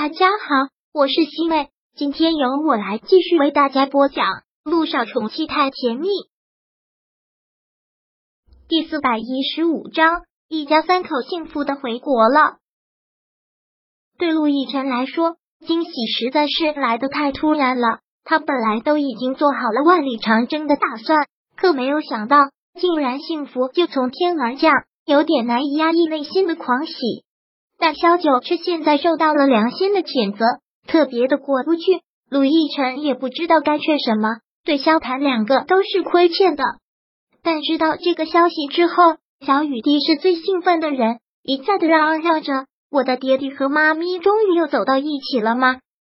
大家好，我是西妹，今天由我来继续为大家播讲《路上宠妻太甜蜜》第四百一十五章，一家三口幸福的回国了。对陆亦辰来说，惊喜实在是来的太突然了。他本来都已经做好了万里长征的打算，可没有想到，竟然幸福就从天而降，有点难以压抑内心的狂喜。但萧九却现在受到了良心的谴责，特别的过不去。陆亦辰也不知道该劝什么，对萧谭两个都是亏欠的。但知道这个消息之后，小雨滴是最兴奋的人，一再的嚷嚷着：“我的爹地和妈咪终于又走到一起了吗？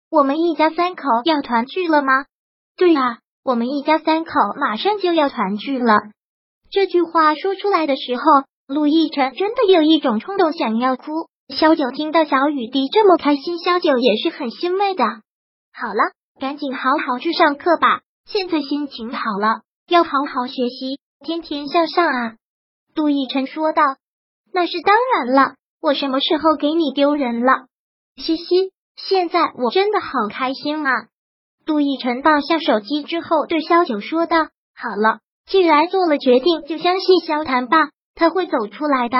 我们一家三口要团聚了吗？”对啊，我们一家三口马上就要团聚了。这句话说出来的时候，陆亦辰真的有一种冲动想要哭。萧九听到小雨滴这么开心，萧九也是很欣慰的。好了，赶紧好好去上课吧。现在心情好了，要好好学习，天天向上啊！杜奕晨说道。那是当然了，我什么时候给你丢人了？嘻嘻，现在我真的好开心啊！杜奕晨放下手机之后，对萧九说道：“好了，既然做了决定，就相信萧谈吧，他会走出来的。”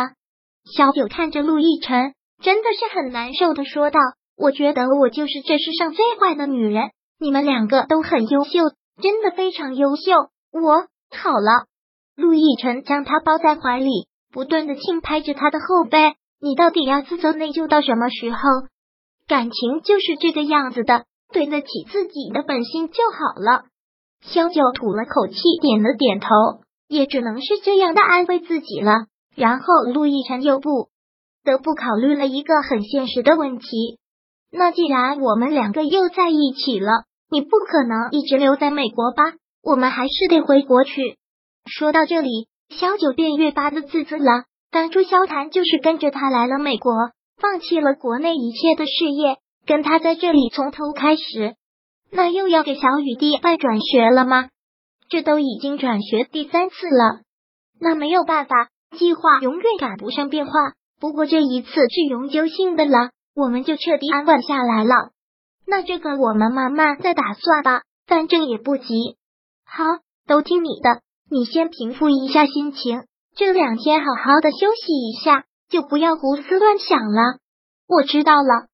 萧九看着陆亦辰。真的是很难受的，说道：“我觉得我就是这世上最坏的女人，你们两个都很优秀，真的非常优秀。”我好了，陆亦辰将他抱在怀里，不断的轻拍着他的后背。你到底要自责内疚到什么时候？感情就是这个样子的，对得起自己的本心就好了。萧九吐了口气，点了点头，也只能是这样的安慰自己了。然后陆亦辰又不。不得不考虑了一个很现实的问题。那既然我们两个又在一起了，你不可能一直留在美国吧？我们还是得回国去。说到这里，萧九便越发的自责了。当初萧谈就是跟着他来了美国，放弃了国内一切的事业，跟他在这里从头开始。那又要给小雨滴办转学了吗？这都已经转学第三次了。那没有办法，计划永远赶不上变化。不过这一次是永久性的了，我们就彻底安稳下来了。那这个我们慢慢再打算吧，反正也不急。好，都听你的，你先平复一下心情，这两天好好的休息一下，就不要胡思乱想了。我知道了。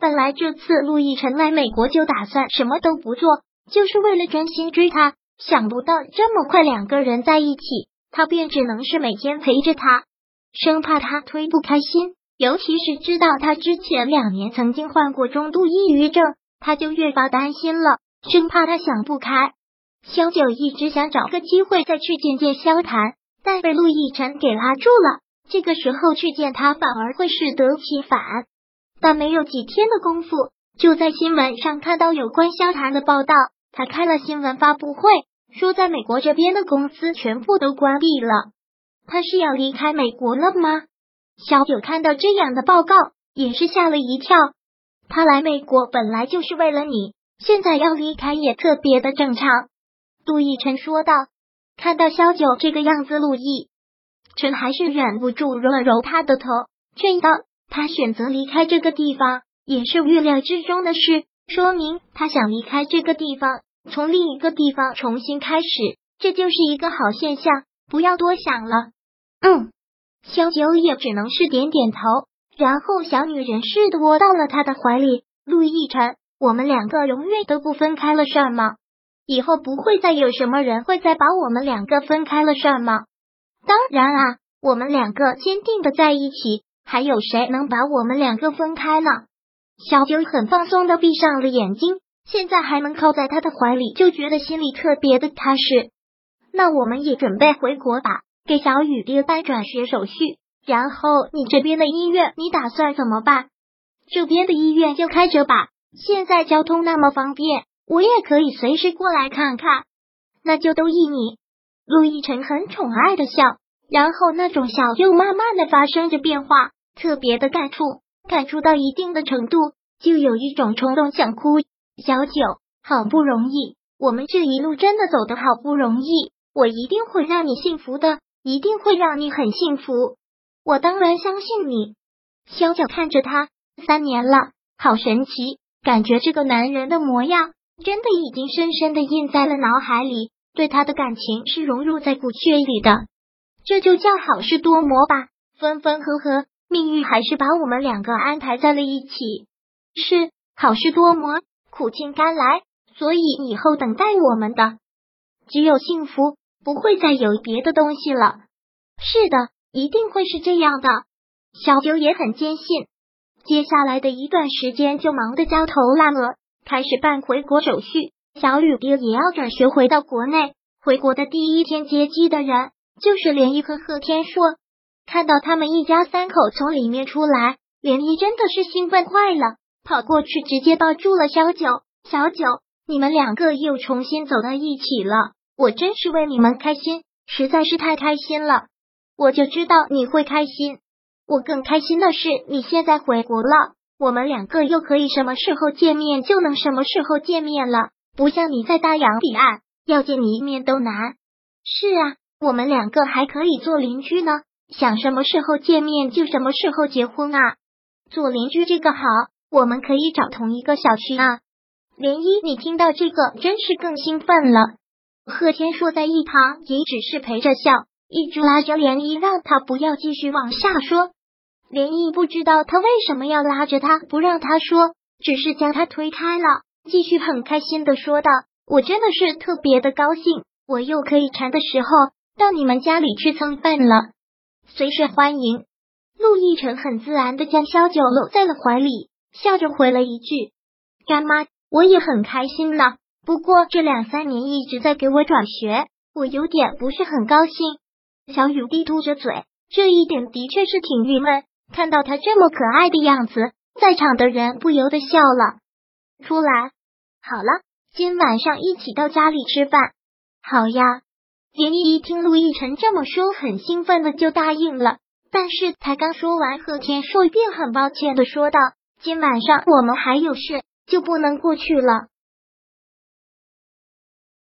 本来这次陆亦辰来美国就打算什么都不做，就是为了专心追他。想不到这么快两个人在一起，他便只能是每天陪着他。生怕他推不开心，尤其是知道他之前两年曾经患过中度抑郁症，他就越发担心了，生怕他想不开。萧九一直想找个机会再去见见萧谈，但被陆亦辰给拉住了。这个时候去见他，反而会适得其反。但没有几天的功夫，就在新闻上看到有关萧谈的报道。他开了新闻发布会，说在美国这边的公司全部都关闭了。他是要离开美国了吗？小九看到这样的报告，也是吓了一跳。他来美国本来就是为了你，现在要离开也特别的正常。杜奕晨说道。看到小九这个样子，陆毅晨还是忍不住揉了揉他的头，劝道：“他选择离开这个地方，也是预料之中的事，说明他想离开这个地方，从另一个地方重新开始，这就是一个好现象，不要多想了。”嗯，萧九也只能是点点头，然后小女人似的窝到了他的怀里。陆亦辰，我们两个永远都不分开了，是吗？以后不会再有什么人会再把我们两个分开了，是吗？当然啊，我们两个坚定的在一起，还有谁能把我们两个分开了？小九很放松的闭上了眼睛，现在还能靠在他的怀里，就觉得心里特别的踏实。那我们也准备回国吧。给小雨滴办转学手续，然后你这边的医院你打算怎么办？这边的医院就开着吧，现在交通那么方便，我也可以随时过来看看。那就都依你。陆亦辰很宠爱的笑，然后那种笑又慢慢的发生着变化，特别的感触，感触到一定的程度，就有一种冲动想哭。小九，好不容易，我们这一路真的走的好不容易，我一定会让你幸福的。一定会让你很幸福，我当然相信你。萧九看着他，三年了，好神奇，感觉这个男人的模样真的已经深深的印在了脑海里，对他的感情是融入在骨血里的。这就叫好事多磨吧，分分合合，命运还是把我们两个安排在了一起。是好事多磨，苦尽甘来，所以以后等待我们的只有幸福，不会再有别的东西了。是的，一定会是这样的。小九也很坚信。接下来的一段时间就忙得焦头烂额，开始办回国手续。小雨爹也要转学回到国内。回国的第一天接机的人就是连毅和贺天硕。看到他们一家三口从里面出来，连毅真的是兴奋坏了，跑过去直接抱住了小九。小九，你们两个又重新走到一起了，我真是为你们开心，实在是太开心了。我就知道你会开心。我更开心的是，你现在回国了，我们两个又可以什么时候见面就能什么时候见面了，不像你在大洋彼岸，要见你一面都难。是啊，我们两个还可以做邻居呢，想什么时候见面就什么时候结婚啊。做邻居这个好，我们可以找同一个小区啊。涟漪，你听到这个真是更兴奋了。贺天硕在一旁也只是陪着笑，一直拉着涟漪，让他不要继续往下说。连毅不知道他为什么要拉着他不让他说，只是将他推开了，继续很开心的说道：“我真的是特别的高兴，我又可以馋的时候到你们家里去蹭饭了，随时欢迎。”陆亦辰很自然的将萧九搂在了怀里，笑着回了一句：“干妈，我也很开心呢。不过这两三年一直在给我转学，我有点不是很高兴。”小雨滴嘟着嘴，这一点的确是挺郁闷。看到他这么可爱的样子，在场的人不由得笑了出来。好了，今晚上一起到家里吃饭。好呀，连依依听陆亦辰这么说，很兴奋的就答应了。但是才刚说完，贺天硕便很抱歉的说道：“今晚上我们还有事，就不能过去了。”